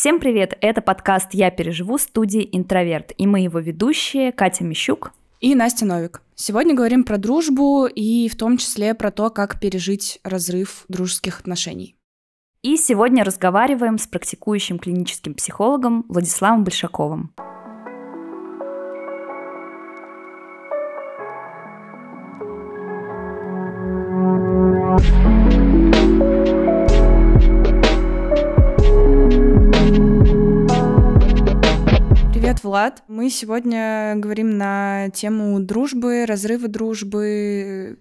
Всем привет! Это подкаст «Я переживу» студии «Интроверт», и мы его ведущие Катя Мищук и Настя Новик. Сегодня говорим про дружбу и в том числе про то, как пережить разрыв дружеских отношений. И сегодня разговариваем с практикующим клиническим психологом Владиславом Большаковым. Влад. Мы сегодня говорим на тему дружбы, разрыва дружбы,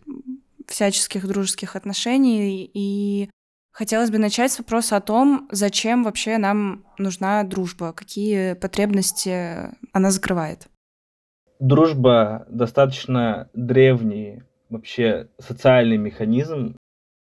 всяческих дружеских отношений. И хотелось бы начать с вопроса о том, зачем вообще нам нужна дружба, какие потребности она закрывает. Дружба достаточно древний вообще социальный механизм,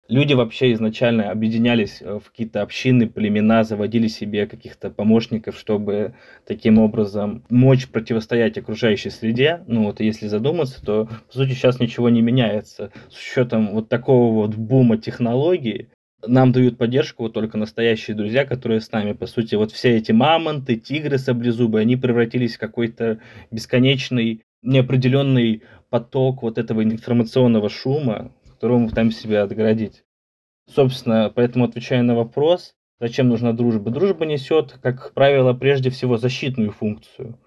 люди вообще изначально объединялись э, в какие-то общины, племена, заводили себе каких-то помощников, чтобы таким образом мочь противостоять окружающей среде. Ну вот если задуматься, то по сути сейчас ничего не меняется. С учетом вот такого вот бума технологий, нам дают поддержку вот только настоящие друзья, которые с нами. По сути, вот все эти мамонты, тигры саблезубы, они превратились в какой-то бесконечный, неопределенный поток вот этого информационного шума, которого мы пытаемся себя отгородить. Собственно, поэтому отвечая на вопрос, зачем нужна дружба. Дружба несет, как правило, прежде всего защитную функцию.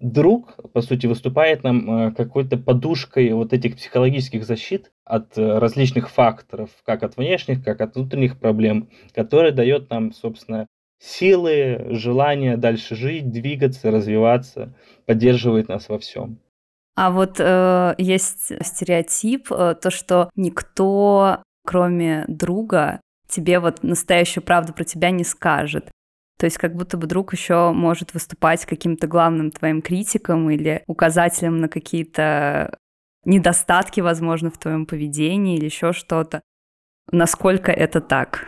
Друг, по сути, выступает нам э, какой-то подушкой вот этих психологических защит от э, различных факторов, как от внешних, как от внутренних проблем, который дает нам, собственно, силы, желание дальше жить, двигаться, развиваться, поддерживает нас во всем. А вот э, есть стереотип, э, то, что никто, кроме друга, тебе вот настоящую правду про тебя не скажет. То есть как будто бы друг еще может выступать каким-то главным твоим критиком или указателем на какие-то недостатки, возможно, в твоем поведении или еще что-то. Насколько это так?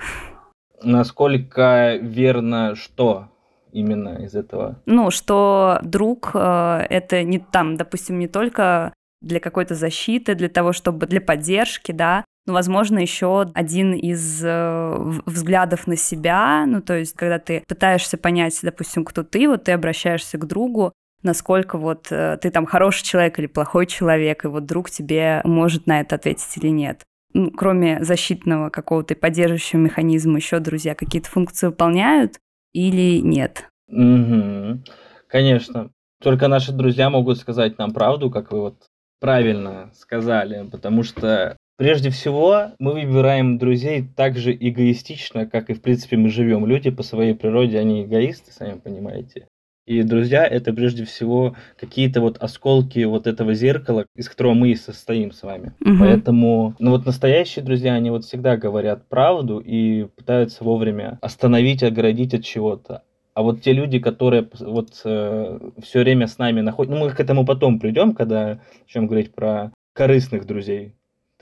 Насколько верно что? именно из этого? Ну, что друг э, это не там, допустим, не только для какой-то защиты, для того, чтобы для поддержки, да, но, возможно, еще один из э, взглядов на себя, ну, то есть, когда ты пытаешься понять, допустим, кто ты, вот ты обращаешься к другу, насколько вот э, ты там хороший человек или плохой человек, и вот друг тебе может на это ответить или нет. Ну, кроме защитного какого-то поддерживающего механизма, еще друзья какие-то функции выполняют, или нет? Угу. Конечно. Только наши друзья могут сказать нам правду, как вы вот правильно сказали, потому что прежде всего мы выбираем друзей так же эгоистично, как и в принципе мы живем. Люди по своей природе, они эгоисты, сами понимаете. И друзья это прежде всего какие-то вот осколки вот этого зеркала, из которого мы и состоим с вами. Угу. Поэтому, ну вот настоящие друзья, они вот всегда говорят правду и пытаются вовремя остановить, оградить от чего-то. А вот те люди, которые вот э, все время с нами находятся, ну мы к этому потом придем, когда начнем говорить про корыстных друзей,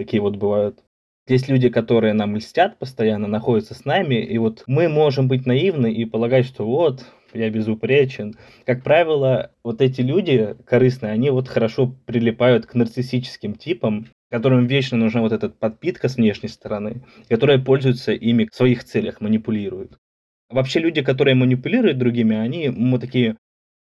такие вот бывают. Есть люди, которые нам льстят постоянно, находятся с нами, и вот мы можем быть наивны и полагать, что вот, я безупречен. Как правило, вот эти люди корыстные, они вот хорошо прилипают к нарциссическим типам, которым вечно нужна вот эта подпитка с внешней стороны, которые пользуются ими в своих целях, манипулируют. Вообще люди, которые манипулируют другими, они мы такие...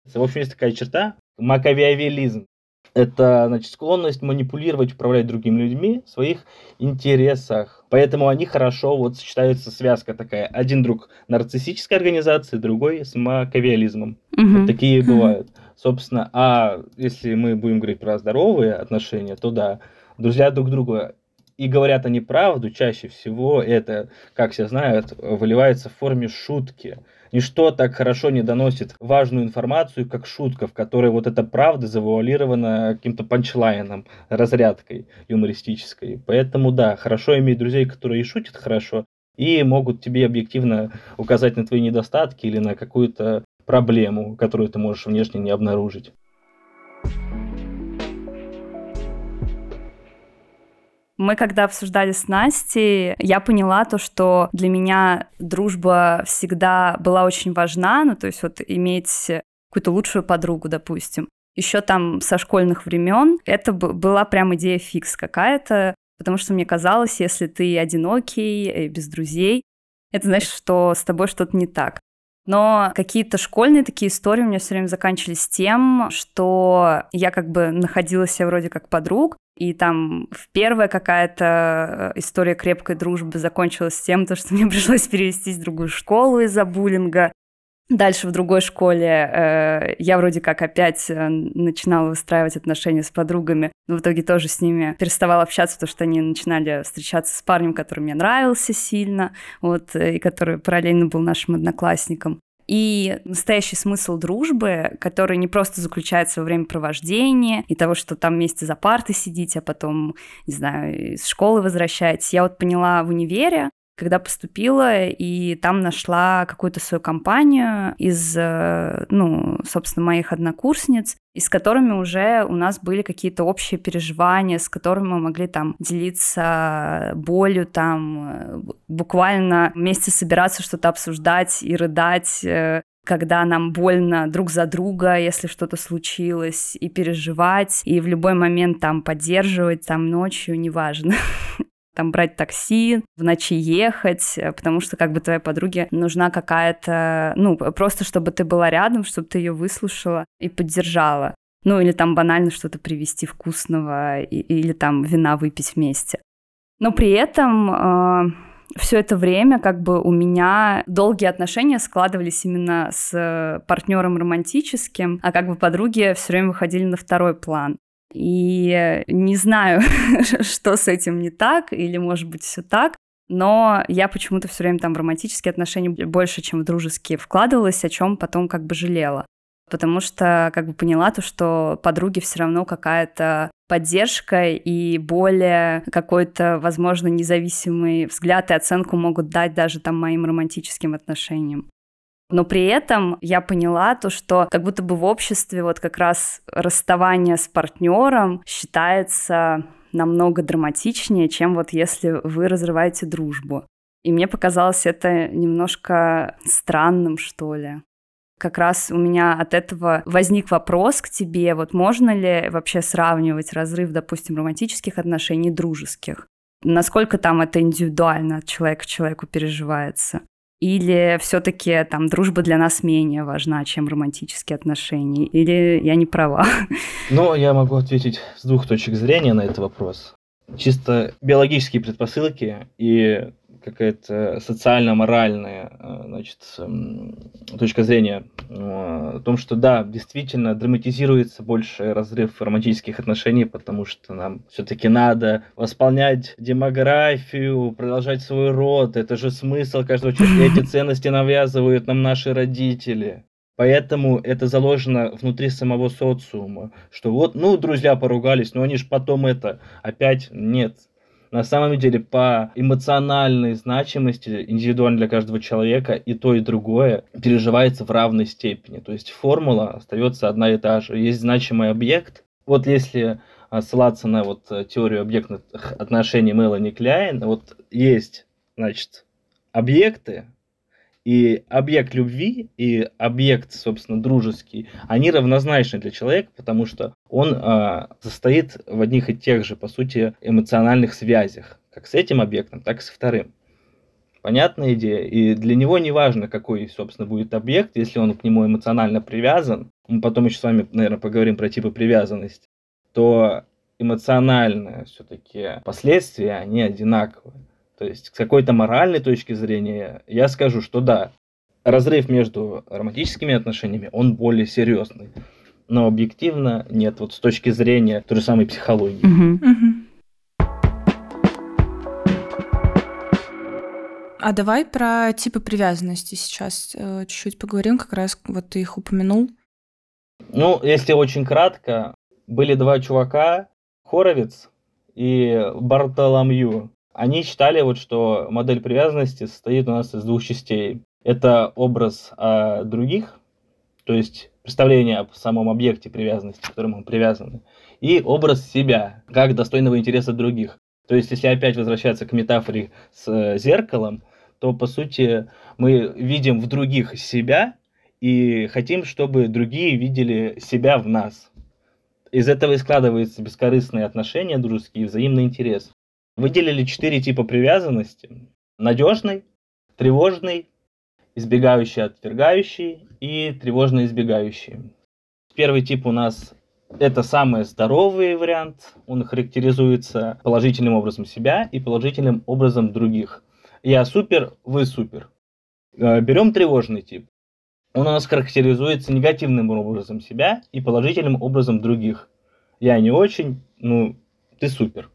В общем, есть такая черта, макавиавелизм. Это, значит, склонность манипулировать, управлять другими людьми в своих интересах. Поэтому они хорошо, вот сочетаются связка такая. Один друг нарциссической организации, другой с макавиализмом. Угу. Вот такие бывают. Собственно, а если мы будем говорить про здоровые отношения, то да, друзья друг друга и говорят они правду, чаще всего это, как все знают, выливается в форме шутки. Ничто так хорошо не доносит важную информацию, как шутка, в которой вот эта правда завуалирована каким-то панчлайном, разрядкой юмористической. Поэтому да, хорошо иметь друзей, которые и шутят хорошо, и могут тебе объективно указать на твои недостатки или на какую-то проблему, которую ты можешь внешне не обнаружить. Мы когда обсуждали с Настей, я поняла то, что для меня дружба всегда была очень важна, ну то есть вот иметь какую-то лучшую подругу, допустим. Еще там со школьных времен это была прям идея фикс какая-то, потому что мне казалось, если ты одинокий, без друзей, это значит, что с тобой что-то не так. Но какие-то школьные такие истории у меня все время заканчивались тем, что я как бы находила себя вроде как подруг, и там в первая какая-то история крепкой дружбы закончилась тем, то, что мне пришлось перевестись в другую школу из-за буллинга. Дальше в другой школе э, я вроде как опять э, начинала выстраивать отношения с подругами, но в итоге тоже с ними переставала общаться, потому что они начинали встречаться с парнем, который мне нравился сильно, вот, э, и который параллельно был нашим одноклассником. И настоящий смысл дружбы, который не просто заключается во времяпровождения и того, что там вместе за партой сидите, а потом, не знаю, из школы возвращаетесь. Я вот поняла в универе, когда поступила, и там нашла какую-то свою компанию из, э, ну, собственно, моих однокурсниц, и с которыми уже у нас были какие-то общие переживания, с которыми мы могли там делиться болью, там э, буквально вместе собираться, что-то обсуждать и рыдать, э, когда нам больно друг за друга, если что-то случилось, и переживать, и в любой момент там поддерживать, там ночью, неважно. там брать такси, в ночи ехать, э, потому что как бы твоей подруге нужна какая-то, ну, просто чтобы ты была рядом, чтобы ты ее выслушала и поддержала. Ну, или там банально что-то привезти вкусного, и, или там вина выпить вместе. Но при этом э, все это время как бы у меня долгие отношения складывались именно с партнером романтическим, а как бы подруги все время выходили на второй план. И не знаю, что с этим не так, или, может быть, все так, но я почему-то все время там в романтические отношения больше, чем в дружеские вкладывалась, о чем потом как бы жалела. Потому что как бы поняла то, что подруги все равно какая-то поддержка и более какой-то, возможно, независимый взгляд и оценку могут дать даже там моим романтическим отношениям. Но при этом я поняла то, что как будто бы в обществе вот как раз расставание с партнером считается намного драматичнее, чем вот если вы разрываете дружбу. И мне показалось это немножко странным, что ли. Как раз у меня от этого возник вопрос к тебе, вот можно ли вообще сравнивать разрыв, допустим, романтических отношений и дружеских? Насколько там это индивидуально от человека к человеку переживается? Или все-таки там дружба для нас менее важна, чем романтические отношения? Или я не права? Ну, я могу ответить с двух точек зрения на этот вопрос. Чисто биологические предпосылки и какая-то социально-моральная э, значит, эм, точка зрения э, о том, что да, действительно драматизируется больше разрыв романтических отношений, потому что нам все-таки надо восполнять демографию, продолжать свой род. Это же смысл каждого человека. Эти ценности навязывают нам наши родители. Поэтому это заложено внутри самого социума, что вот, ну, друзья поругались, но они же потом это опять нет на самом деле по эмоциональной значимости индивидуально для каждого человека и то, и другое переживается в равной степени. То есть формула остается одна и та же. Есть значимый объект. Вот если а, ссылаться на вот э, теорию объектных отношений Мелани Кляйн, вот есть, значит, объекты, и объект любви, и объект, собственно, дружеский, они равнозначны для человека, потому что он э, состоит в одних и тех же, по сути, эмоциональных связях, как с этим объектом, так и со вторым. Понятная идея. И для него не важно, какой, собственно, будет объект, если он к нему эмоционально привязан. Мы потом еще с вами, наверное, поговорим про типы привязанности. То эмоциональные все-таки последствия, они одинаковые. То есть с какой-то моральной точки зрения я скажу, что да, разрыв между романтическими отношениями, он более серьезный. Но объективно нет, вот с точки зрения той же самой психологии. А давай про типы привязанности сейчас э, чуть-чуть поговорим, как раз вот ты их упомянул. Ну, если очень кратко, были два чувака, Хоровиц и Бартоломью. Они считали, вот, что модель привязанности состоит у нас из двух частей. Это образ о других, то есть представление о самом объекте привязанности, к которому мы привязаны, и образ себя, как достойного интереса других. То есть, если опять возвращаться к метафоре с э, зеркалом, то, по сути, мы видим в других себя и хотим, чтобы другие видели себя в нас. Из этого и складываются бескорыстные отношения дружеские, взаимный интерес. Выделили четыре типа привязанности. Надежный, тревожный, избегающий, отвергающий и тревожно избегающий. Первый тип у нас это самый здоровый вариант. Он характеризуется положительным образом себя и положительным образом других. Я супер, вы супер. Э, берем тревожный тип. Он у нас характеризуется негативным образом себя и положительным образом других. Я не очень, ну, ты супер.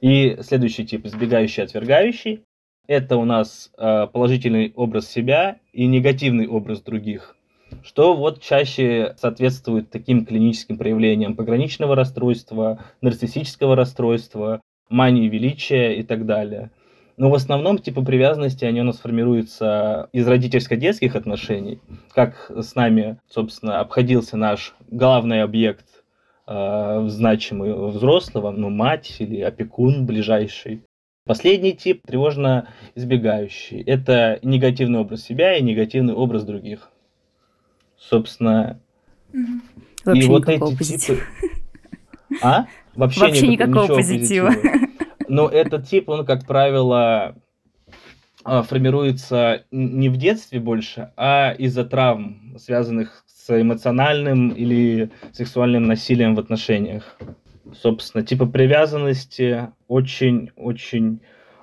И следующий тип, избегающий, отвергающий. Это у нас э, положительный образ себя и негативный образ других что вот чаще соответствует таким клиническим проявлениям пограничного расстройства, нарциссического расстройства, мании величия и так далее. Но в основном типы привязанности, они у нас формируются из родительско-детских отношений, как с нами, собственно, обходился наш главный объект, э, значимый взрослого, ну, мать или опекун ближайший. Последний тип тревожно избегающий. Это негативный образ себя и негативный образ других собственно. Вообще и вот эти позитива. типы. А? Вообще, Вообще никакого, никакого позитива. позитива. Но этот тип, он, как правило, а, формируется не в детстве больше, а из-за травм, связанных с эмоциональным или сексуальным насилием в отношениях. Собственно, типа привязанности очень-очень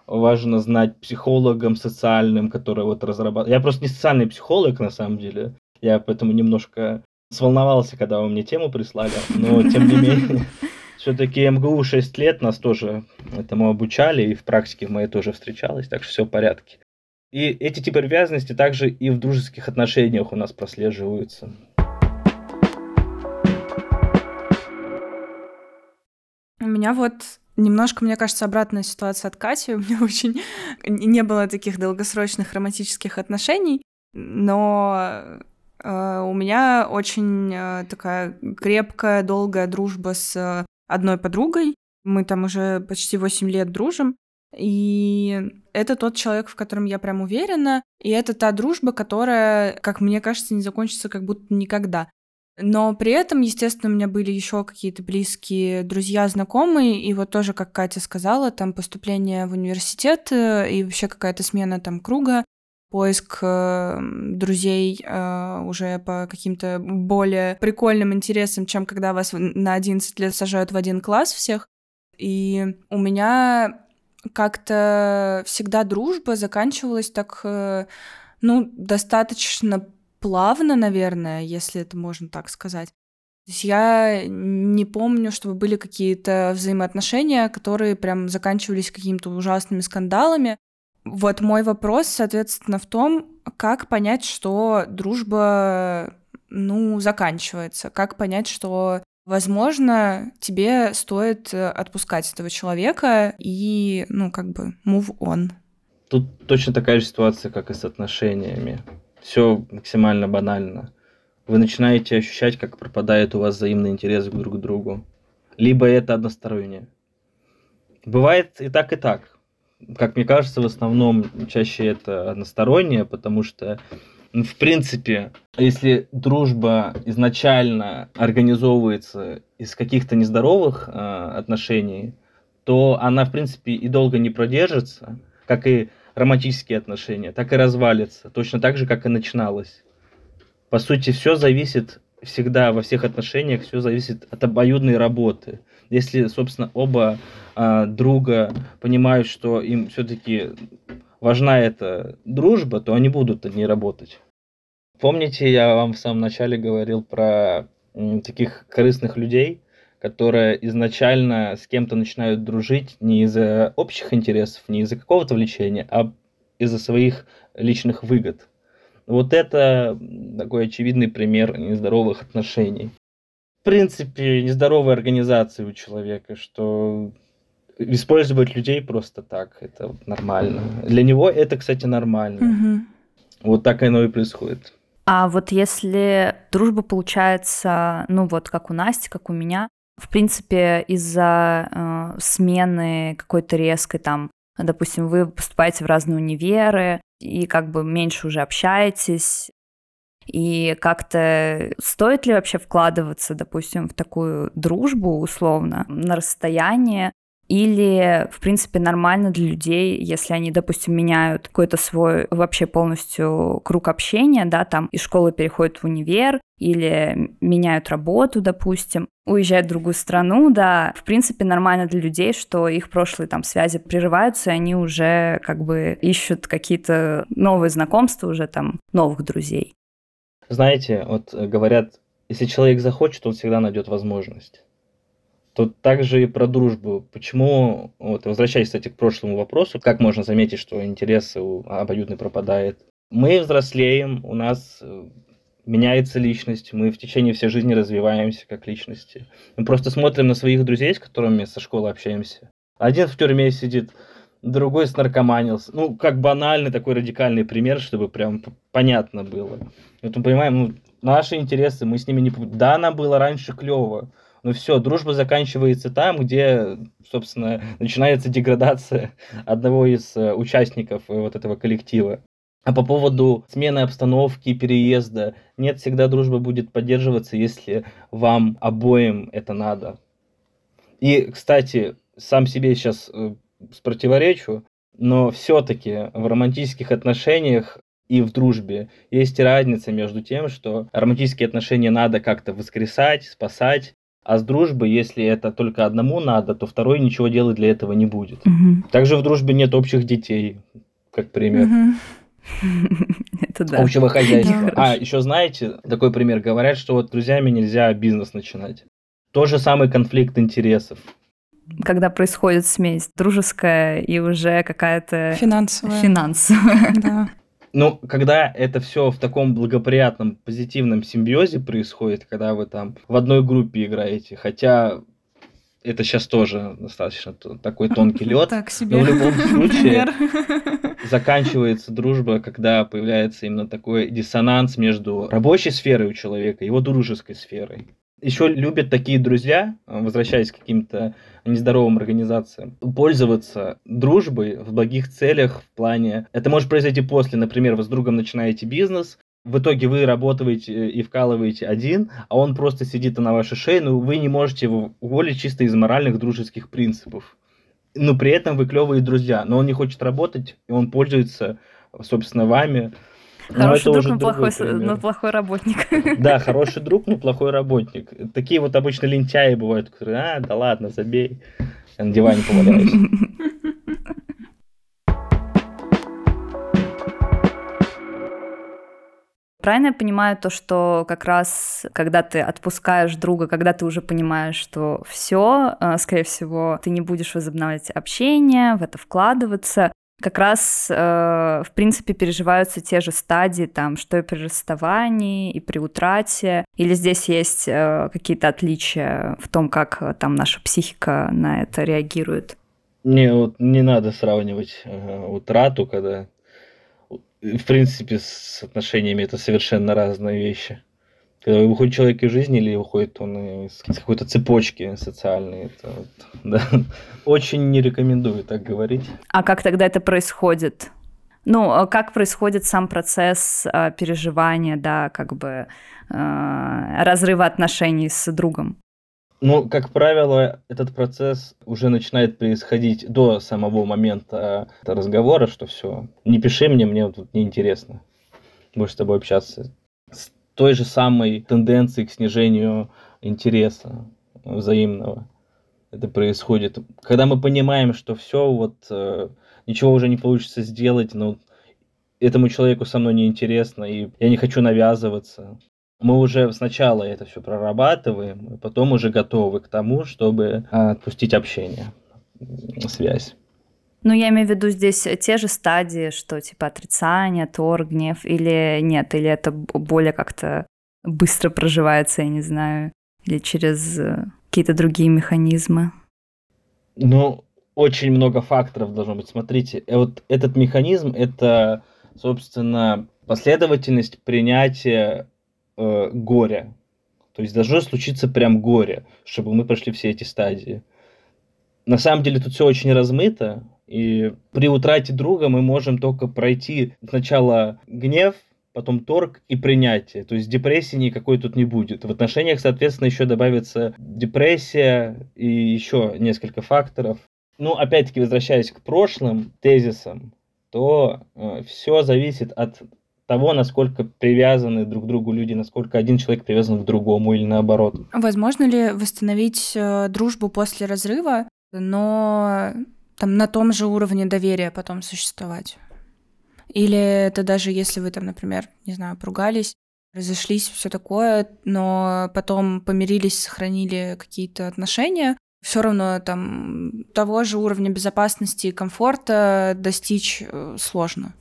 важно знать психологам социальным, которые вот разрабатывают. Я просто не социальный психолог, на самом деле. Я поэтому немножко сволновался, когда вы мне тему прислали, но тем не менее, все-таки МГУ 6 лет нас тоже этому обучали, и в практике моей тоже встречалось, так что все в порядке. И эти типы привязанности также и в дружеских отношениях у нас прослеживаются. У меня вот немножко, мне кажется, обратная ситуация от Кати. У меня очень не было таких долгосрочных романтических отношений, но Э, у меня очень э, такая крепкая, долгая дружба с одной подругой. Мы там уже почти 8 лет дружим. И это тот человек, в котором я прям уверена. И это та дружба, которая, как мне кажется, не закончится как будто никогда. Но при этом, естественно, у меня были еще какие-то близкие друзья, знакомые, и вот тоже, как Катя сказала, там поступление в университет э, и вообще какая-то смена там круга поиск э, друзей э, уже по каким-то более прикольным интересам, чем когда вас на 11 лет сажают в один класс всех. И у меня как-то всегда дружба заканчивалась так, э, ну, достаточно плавно, наверное, если это можно так сказать. То есть я не помню, чтобы были какие-то взаимоотношения, которые прям заканчивались какими-то ужасными скандалами. Вот мой вопрос, соответственно, в том, как понять, что дружба, ну, заканчивается, как понять, что Возможно, тебе стоит э, отпускать этого человека и, ну, как бы, move on. Тут точно такая же ситуация, как и с отношениями. Все максимально банально. Вы начинаете ощущать, как пропадает у вас взаимный интерес друг к другу. Либо это одностороннее. Бывает и так, и так как мне кажется, в основном чаще это одностороннее, потому что, в принципе, если дружба изначально организовывается из каких-то нездоровых э, отношений, то она, в принципе, и долго не продержится, как и романтические отношения, так и развалится, точно так же, как и начиналось. По сути, все зависит всегда во всех отношениях, все зависит от обоюдной работы. Если, собственно, оба а, друга понимают, что им все-таки важна эта дружба, то они будут не работать. Помните, я вам в самом начале говорил про таких корыстных людей, которые изначально с кем-то начинают дружить не из-за общих интересов, не из-за какого-то влечения, а из-за своих личных выгод. Вот это такой очевидный пример нездоровых отношений. В принципе, нездоровой организации у человека, что использовать людей просто так, это нормально. Для него это, кстати, нормально. Угу. Вот так оно и происходит. А вот если дружба получается, ну вот как у Насти, как у меня, в принципе, из-за э, смены какой-то резкой там, допустим, вы поступаете в разные универы и как бы меньше уже общаетесь, и как-то стоит ли вообще вкладываться, допустим, в такую дружбу условно на расстоянии, Или, в принципе, нормально для людей, если они, допустим, меняют какой-то свой вообще полностью круг общения, да, там из школы переходят в универ, или меняют работу, допустим, уезжают в другую страну, да, в принципе, нормально для людей, что их прошлые там связи прерываются, и они уже как бы ищут какие-то новые знакомства, уже там новых друзей. Знаете, вот говорят, если человек захочет, он всегда найдет возможность. Тут также и про дружбу. Почему, вот возвращаясь, кстати, к прошлому вопросу, как можно заметить, что интерес обоюдный пропадает? Мы взрослеем, у нас э, меняется личность, мы в течение всей жизни развиваемся как личности. Мы просто смотрим на своих друзей, с которыми со школы общаемся. Один в тюрьме сидит, другой с наркоманился. Ну, как банальный такой радикальный пример, чтобы прям понятно было. Вот мы понимаем, ну, наши интересы, мы с ними не... Да, нам было раньше клево, ну все, дружба заканчивается там, где, собственно, начинается деградация одного из э, участников э, вот этого коллектива. А по поводу смены обстановки, переезда, нет, всегда дружба будет поддерживаться, если вам обоим это надо. И, кстати, сам себе сейчас э, противоречу, но все-таки в романтических отношениях и в дружбе есть разница между тем, что романтические отношения надо как-то воскресать, спасать, а с дружбой, если это только одному надо, то второй ничего делать для этого не будет. Угу. Также в дружбе нет общих детей, как пример. Это да. Общего хозяйства. А, еще знаете, такой пример. Говорят, что вот друзьями нельзя бизнес начинать. Тот же самый конфликт интересов. Когда происходит смесь дружеская и уже какая-то... Финансовая. Финансовая. Да. Ну, когда это все в таком благоприятном, позитивном симбиозе происходит, когда вы там в одной группе играете, хотя это сейчас тоже достаточно такой тонкий лед. Так себе. Но в любом случае заканчивается дружба, когда появляется именно такой диссонанс между рабочей сферой у человека и его дружеской сферой. Еще любят такие друзья, возвращаясь к каким-то нездоровым организациям, пользоваться дружбой в благих целях в плане... Это может произойти после, например, вы с другом начинаете бизнес, в итоге вы работаете и вкалываете один, а он просто сидит на вашей шее, но вы не можете его уволить чисто из моральных дружеских принципов. Но при этом вы клевые друзья, но он не хочет работать, и он пользуется, собственно, вами, Хороший друг, но плохой, но плохой работник. Да, хороший друг, но плохой работник. Такие вот обычно лентяи бывают, которые, а, да ладно, забей, я на диване поваляюсь. Правильно я понимаю то, что как раз, когда ты отпускаешь друга, когда ты уже понимаешь, что все, э, скорее всего, ты не будешь возобновлять общение, в это вкладываться, как раз, э, в принципе, переживаются те же стадии, там, что и при расставании, и при утрате, или здесь есть э, какие-то отличия в том, как э, там наша психика на это реагирует? Не, вот не надо сравнивать э, утрату, когда, в принципе, с отношениями это совершенно разные вещи. Когда выходит человек из жизни или выходит он из какой-то цепочки социальной. Это вот, да. Очень не рекомендую так говорить. А как тогда это происходит? Ну, а как происходит сам процесс э, переживания, да, как бы э, разрыва отношений с другом? Ну, как правило, этот процесс уже начинает происходить до самого момента разговора, что все, не пиши мне, мне тут неинтересно больше с тобой общаться той же самой тенденции к снижению интереса взаимного. Это происходит. Когда мы понимаем, что все, вот э, ничего уже не получится сделать, но этому человеку со мной неинтересно, и я не хочу навязываться. Мы уже сначала это все прорабатываем, и потом уже готовы к тому, чтобы отпустить общение, связь. Ну, я имею в виду здесь те же стадии, что типа отрицание, тор, гнев, или нет, или это более как-то быстро проживается, я не знаю, или через э, какие-то другие механизмы? Ну, очень много факторов должно быть. Смотрите, э, вот этот механизм это, собственно, последовательность принятия э, горя. То есть должно случиться прям горе, чтобы мы прошли все эти стадии. На самом деле тут все очень размыто, и при утрате друга мы можем только пройти сначала гнев, потом торг и принятие. То есть депрессии никакой тут не будет. В отношениях, соответственно, еще добавится депрессия и еще несколько факторов. Ну, опять-таки, возвращаясь к прошлым тезисам, то э, все зависит от того, насколько привязаны друг к другу люди, насколько один человек привязан к другому или наоборот. Возможно ли восстановить э, дружбу после разрыва, но там на том же уровне доверия потом существовать? Или это даже если вы там, например, не знаю, поругались, разошлись, все такое, но потом помирились, сохранили какие-то отношения, все равно там того же уровня безопасности и комфорта достичь э, сложно.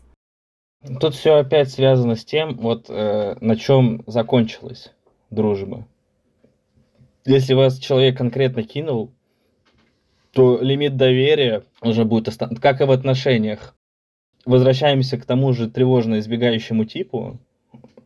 Тут все опять связано с тем, вот э, на чем закончилась дружба. Если вас человек конкретно кинул, то лимит доверия уже будет остан... как и в отношениях. Возвращаемся к тому же тревожно избегающему типу.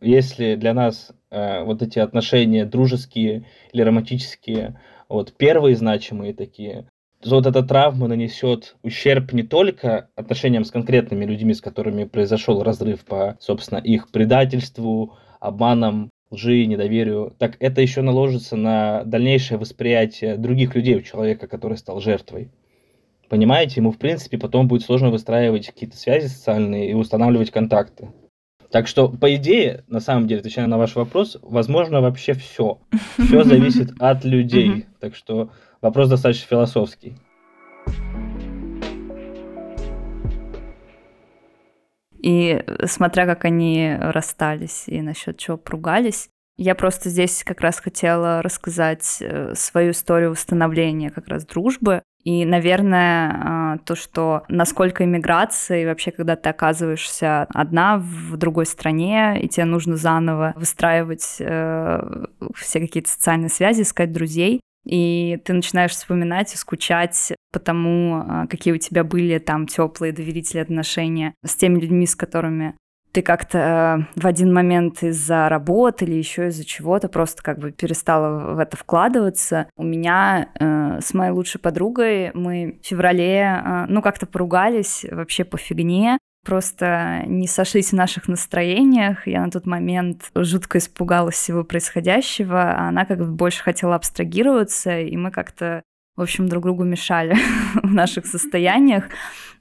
Если для нас э, вот эти отношения дружеские или романтические, вот первые значимые такие, вот эта травма нанесет ущерб не только отношениям с конкретными людьми, с которыми произошел разрыв по, собственно, их предательству, обманам, лжи, недоверию, так это еще наложится на дальнейшее восприятие других людей у человека, который стал жертвой. Понимаете, ему, в принципе, потом будет сложно выстраивать какие-то связи социальные и устанавливать контакты. Так что, по идее, на самом деле, отвечая на ваш вопрос, возможно вообще все. Все зависит от людей. Так что вопрос достаточно философский. И смотря как они расстались и насчет чего поругались, я просто здесь как раз хотела рассказать э, свою историю установления как раз дружбы. И, наверное, а, то, что насколько иммиграция, и вообще, когда ты оказываешься одна в другой стране, и тебе нужно заново выстраивать э, все какие-то социальные связи, искать друзей, и ты начинаешь вспоминать и скучать по тому, а, какие у тебя были там теплые доверительные отношения с теми людьми, с которыми ты как-то э, в один момент из-за работы или еще из-за чего-то просто как бы перестала в это вкладываться. У меня э, с моей лучшей подругой мы в феврале, э, ну, как-то поругались вообще по фигне, просто не сошлись в наших настроениях. Я на тот момент жутко испугалась всего происходящего, а она как бы больше хотела абстрагироваться, и мы как-то в общем, друг другу мешали в наших состояниях.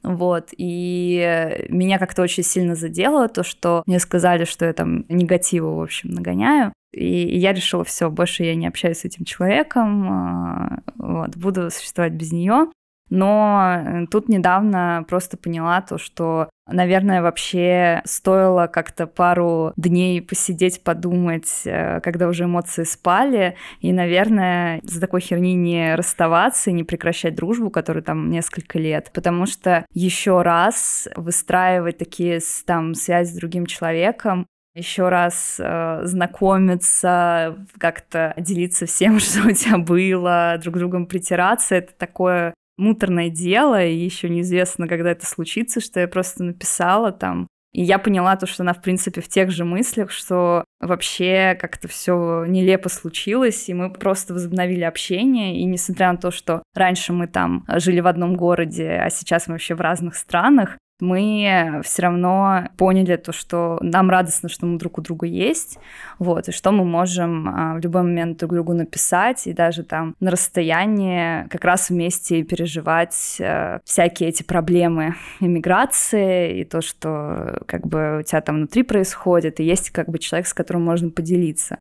Вот, и меня как-то очень сильно задело то, что мне сказали, что я там негативу, в общем, нагоняю. И я решила, все, больше я не общаюсь с этим человеком, а, вот, буду существовать без нее. Но э, тут недавно просто поняла то, что, наверное, вообще стоило как-то пару дней посидеть, подумать, э, когда уже эмоции спали, и, наверное, за такой херни не расставаться и не прекращать дружбу, которую там несколько лет, потому что еще раз выстраивать такие там связи с другим человеком, еще раз э, знакомиться, как-то делиться всем, что у тебя было, друг другом притираться, это такое муторное дело, и еще неизвестно, когда это случится, что я просто написала там. И я поняла то, что она, в принципе, в тех же мыслях, что вообще как-то все нелепо случилось, и мы просто возобновили общение. И несмотря на то, что раньше мы там жили в одном городе, а сейчас мы вообще в разных странах, мы все равно поняли то, что нам радостно, что мы друг у друга есть, вот, и что мы можем а, в любой момент друг другу написать, и даже там на расстоянии как раз вместе переживать а, всякие эти проблемы иммиграции, и то, что как бы у тебя там внутри происходит, и есть как бы человек, с которым можно поделиться.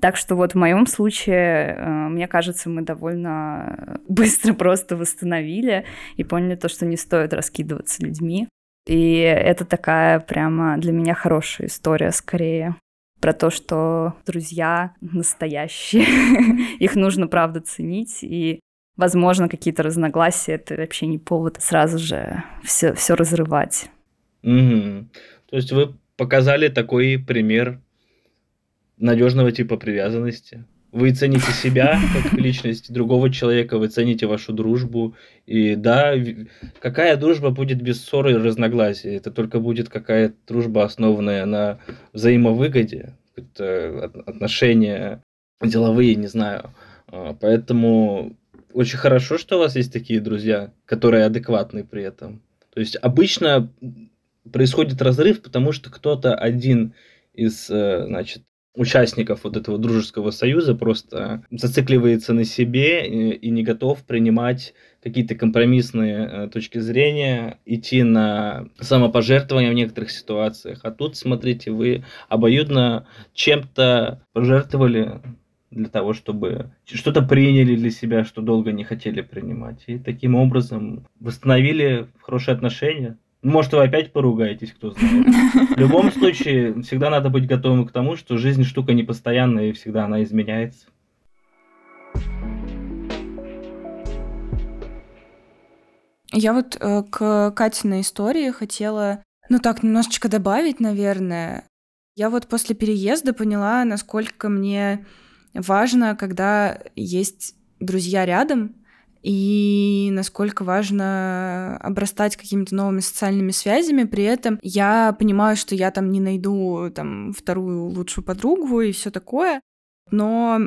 Так что вот в моем случае, э, мне кажется, мы довольно быстро просто восстановили и поняли то, что не стоит раскидываться людьми. И это такая прямо для меня хорошая история скорее про то, что друзья настоящие, их нужно, правда, ценить, и, возможно, какие-то разногласия — это вообще не повод сразу же все, все разрывать. Угу. То есть вы показали такой пример надежного типа привязанности. Вы цените себя как личность другого человека, вы цените вашу дружбу. И да, какая дружба будет без ссоры и разногласий? Это только будет какая-то дружба, основанная на взаимовыгоде, это отношения деловые, не знаю. А, поэтому очень хорошо, что у вас есть такие друзья, которые адекватны при этом. То есть обычно происходит разрыв, потому что кто-то один из, э, значит, участников вот этого дружеского союза просто зацикливается на себе и, не готов принимать какие-то компромиссные э, точки зрения, идти на самопожертвование в некоторых ситуациях. А тут, смотрите, вы обоюдно чем-то пожертвовали для того, чтобы что-то приняли для себя, что долго не хотели принимать. И таким образом восстановили хорошие отношения. Может, вы опять поругаетесь, кто знает. В любом случае, всегда надо быть готовым к тому, что жизнь штука непостоянная, и всегда она изменяется. Я вот э, к Катиной истории хотела, ну так, немножечко добавить, наверное. Я вот после переезда поняла, насколько мне важно, когда есть друзья рядом, и насколько важно обрастать какими-то новыми социальными связями. При этом я понимаю, что я там не найду там вторую лучшую подругу и все такое. Но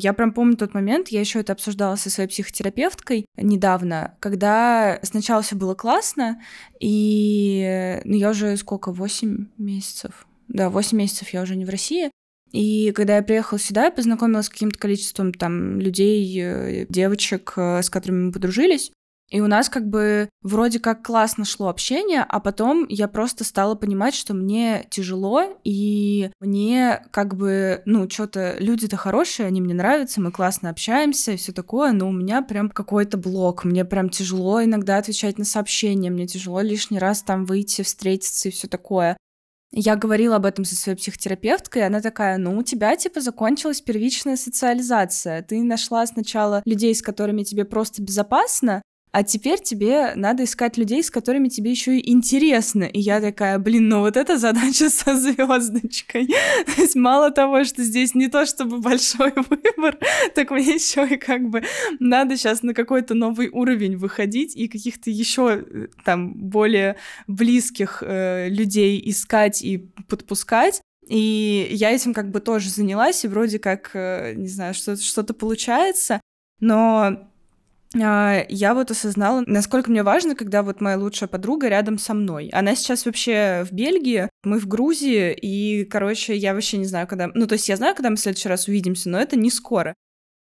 я прям помню тот момент, я еще это обсуждала со своей психотерапевткой недавно, когда сначала все было классно, и ну, я уже сколько, 8 месяцев? Да, 8 месяцев я уже не в России. И когда я приехала сюда, я познакомилась с каким-то количеством там людей, э, девочек, э, с которыми мы подружились. И у нас как бы вроде как классно шло общение, а потом я просто стала понимать, что мне тяжело, и мне как бы, ну, что-то люди-то хорошие, они мне нравятся, мы классно общаемся и все такое, но у меня прям какой-то блок, мне прям тяжело иногда отвечать на сообщения, мне тяжело лишний раз там выйти, встретиться и все такое. Я говорила об этом со своей психотерапевткой, и она такая, ну, у тебя, типа, закончилась первичная социализация. Ты нашла сначала людей, с которыми тебе просто безопасно, а теперь тебе надо искать людей, с которыми тебе еще и интересно. И я такая, блин, ну вот эта задача со звездочкой. То есть мало того, что здесь не то чтобы большой выбор, так мне еще и как бы надо сейчас на какой-то новый уровень выходить и каких-то еще э, там более близких э, людей искать и подпускать. И я этим как бы тоже занялась, и вроде как, э, не знаю, что-то что получается, но я вот осознала, насколько мне важно, когда вот моя лучшая подруга рядом со мной. Она сейчас вообще в Бельгии, мы в Грузии, и, короче, я вообще не знаю, когда... Ну, то есть я знаю, когда мы в следующий раз увидимся, но это не скоро.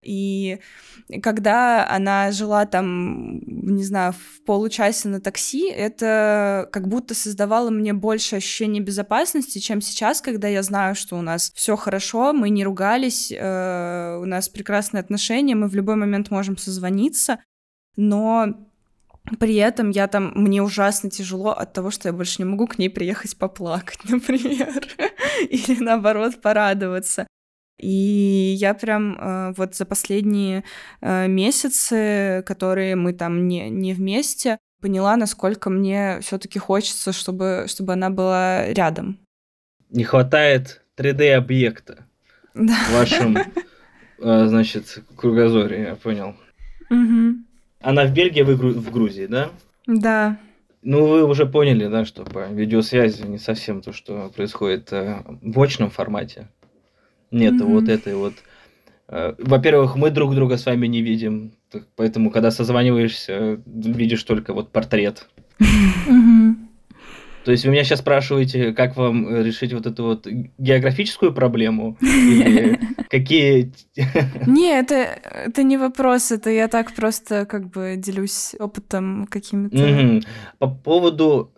И когда она жила там, не знаю, в получасе на такси, это как будто создавало мне больше ощущения безопасности, чем сейчас, когда я знаю, что у нас все хорошо, мы не ругались, э, у нас прекрасные отношения, мы в любой момент можем созвониться, но при этом я там, мне ужасно тяжело от того, что я больше не могу к ней приехать поплакать, например, или наоборот порадоваться. И я прям э, вот за последние э, месяцы, которые мы там не, не вместе, поняла, насколько мне все-таки хочется, чтобы, чтобы она была рядом. Не хватает 3D-объекта да. в вашем, э, значит, кругозоре, я понял. Угу. Она в Бельгии, вы в Грузии, да? Да. Ну, вы уже поняли, да, что по видеосвязи не совсем то, что происходит в очном формате. Нет mm-hmm. вот этой вот... Э, во-первых, мы друг друга с вами не видим, поэтому, когда созваниваешься, видишь только вот портрет. Mm-hmm. То есть вы меня сейчас спрашиваете, как вам э, решить вот эту вот географическую проблему? Или какие... Не, это, это не вопрос, это я так просто как бы делюсь опытом каким-то. По поводу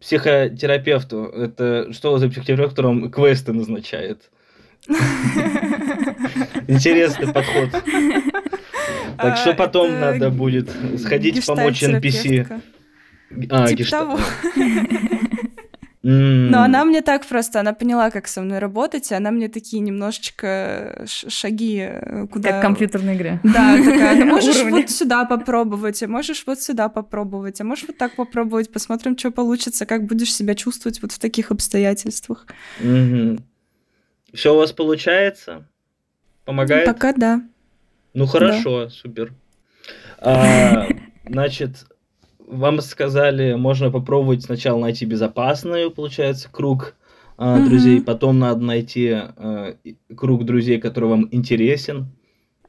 психотерапевту, это что за психотерапевт, которым квесты назначает? Интересный подход. Так что а, потом надо будет сходить помочь NPC. А, типа того. Но она мне так просто, она поняла, как со мной работать, и она мне такие немножечко шаги э, куда... Как в компьютерной игре. Да, такая, ну можешь вот сюда попробовать, а можешь вот сюда попробовать, а можешь вот так попробовать, посмотрим, что получится, как будешь себя чувствовать вот в таких обстоятельствах. Все у вас получается? Помогает? Пока да. Ну хорошо, да. супер. А, значит, вам сказали, можно попробовать сначала найти безопасный, получается, круг а, угу. друзей, потом надо найти а, круг друзей, который вам интересен.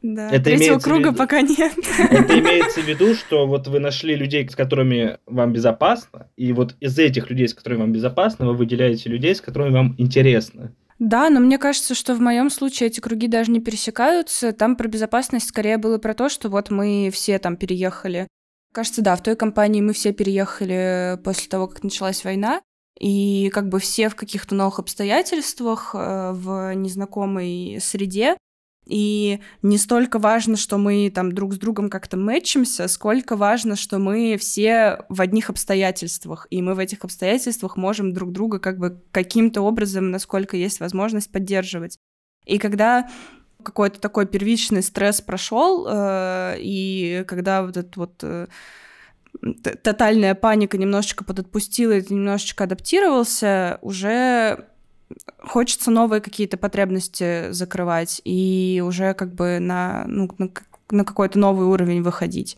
Да, это третьего круга виду, пока нет. Это имеется в виду, что вот вы нашли людей, с которыми вам безопасно, и вот из этих людей, с которыми вам безопасно, вы выделяете людей, с которыми вам интересно. Да, но мне кажется, что в моем случае эти круги даже не пересекаются. Там про безопасность скорее было про то, что вот мы все там переехали. Кажется, да, в той компании мы все переехали после того, как началась война. И как бы все в каких-то новых обстоятельствах, э, в незнакомой среде. И не столько важно, что мы там друг с другом как-то мэчимся, сколько важно, что мы все в одних обстоятельствах, и мы в этих обстоятельствах можем друг друга как бы каким-то образом, насколько есть возможность, поддерживать. И когда какой-то такой первичный стресс прошел, э, и когда вот этот вот э, тотальная паника немножечко подотпустила, и немножечко адаптировался, уже хочется новые какие-то потребности закрывать и уже как бы на, ну, на, на какой-то новый уровень выходить.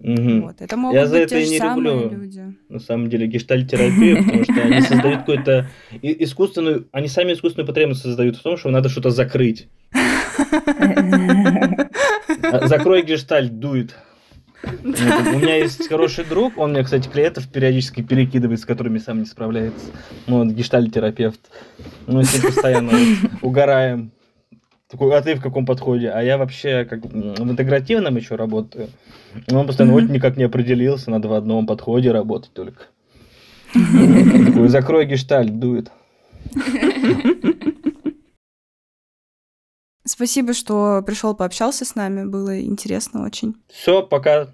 Угу. Вот. Это могут Я быть за это те и не люблю, люди. на самом деле, гештальтерапию, потому что они создают какую-то искусственную, они сами искусственную потребность создают в том, что надо что-то закрыть. Закрой гештальт, дует. У меня есть хороший друг, он мне, кстати, клиентов периодически перекидывает, с которыми сам не справляется. Ну, он гештальтерапевт. Мы с ним постоянно угораем. Такой, а ты в каком подходе? А я вообще как в интегративном еще работаю. Он постоянно вот никак не определился, надо в одном подходе работать только. Такой, закрой гештальт, дует. Спасибо, что пришел, пообщался с нами. Было интересно очень. Все, пока.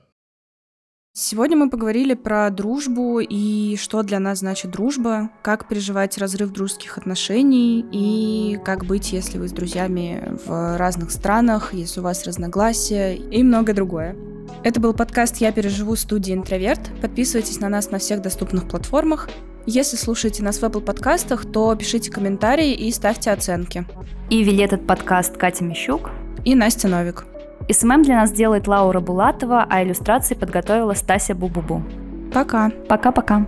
Сегодня мы поговорили про дружбу и что для нас значит дружба, как переживать разрыв дружеских отношений и как быть, если вы с друзьями в разных странах, если у вас разногласия и многое другое. Это был подкаст «Я переживу» студии «Интроверт». Подписывайтесь на нас на всех доступных платформах. Если слушаете нас в Apple подкастах, то пишите комментарии и ставьте оценки. И вели этот подкаст Катя Мищук и Настя Новик. SMM для нас делает Лаура Булатова, а иллюстрации подготовила Стася Бубубу. Пока. Пока-пока.